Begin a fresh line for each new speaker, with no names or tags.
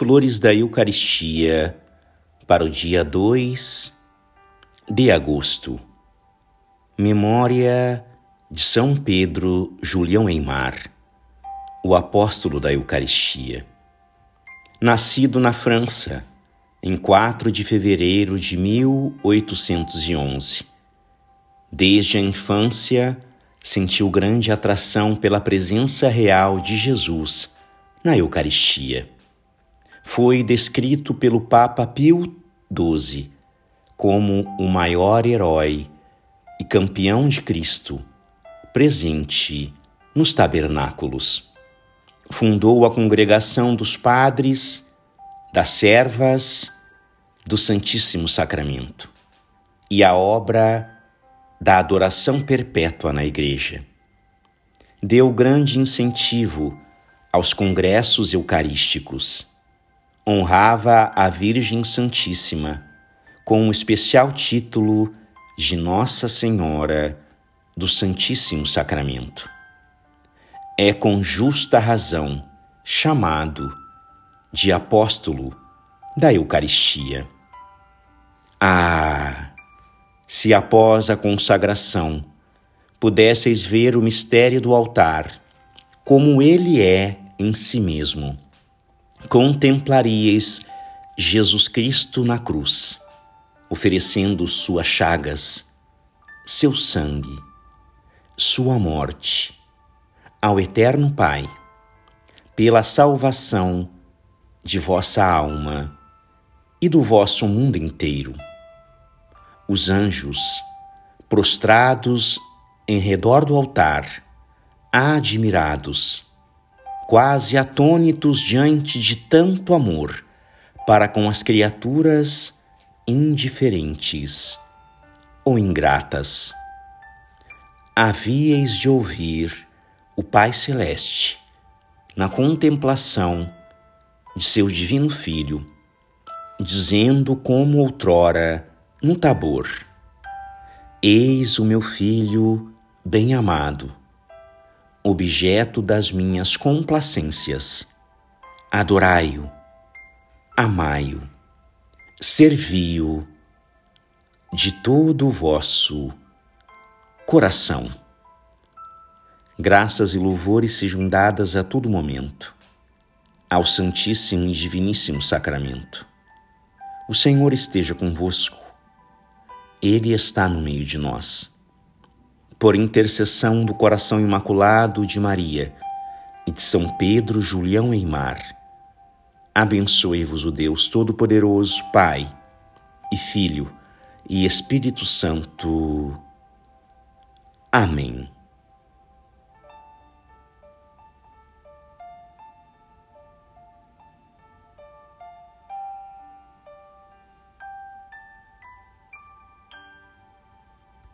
Flores da Eucaristia para o dia 2 de agosto. Memória de São Pedro Julião Eimar, o apóstolo da Eucaristia. Nascido na França, em 4 de fevereiro de 1811. Desde a infância, sentiu grande atração pela presença real de Jesus na Eucaristia foi descrito pelo Papa Pio XII como o maior herói e campeão de Cristo, presente nos tabernáculos. Fundou a congregação dos padres, das servas, do Santíssimo Sacramento e a obra da adoração perpétua na Igreja. Deu grande incentivo aos congressos eucarísticos honrava a Virgem Santíssima com o especial título de Nossa Senhora do Santíssimo Sacramento. É com justa razão chamado de apóstolo da Eucaristia. Ah, se após a consagração pudesseis ver o mistério do altar, como ele é em si mesmo contemplaríeis Jesus Cristo na cruz, oferecendo suas chagas, seu sangue, sua morte ao Eterno Pai, pela salvação de vossa alma e do vosso mundo inteiro. Os anjos, prostrados em redor do altar, admirados, quase atônitos diante de tanto amor para com as criaturas indiferentes ou ingratas. Havíeis de ouvir o Pai Celeste na contemplação de seu Divino Filho, dizendo como outrora no Tabor: Eis o meu filho bem-amado objeto das minhas complacências. Adorai-o, amai-o, servi-o de todo o vosso coração. Graças e louvores sejam dadas a todo momento ao Santíssimo e Diviníssimo Sacramento. O Senhor esteja convosco, Ele está no meio de nós por intercessão do coração imaculado de Maria e de São Pedro Julião Eimar, abençoe-vos o Deus Todo-Poderoso, Pai e Filho e Espírito Santo. Amém.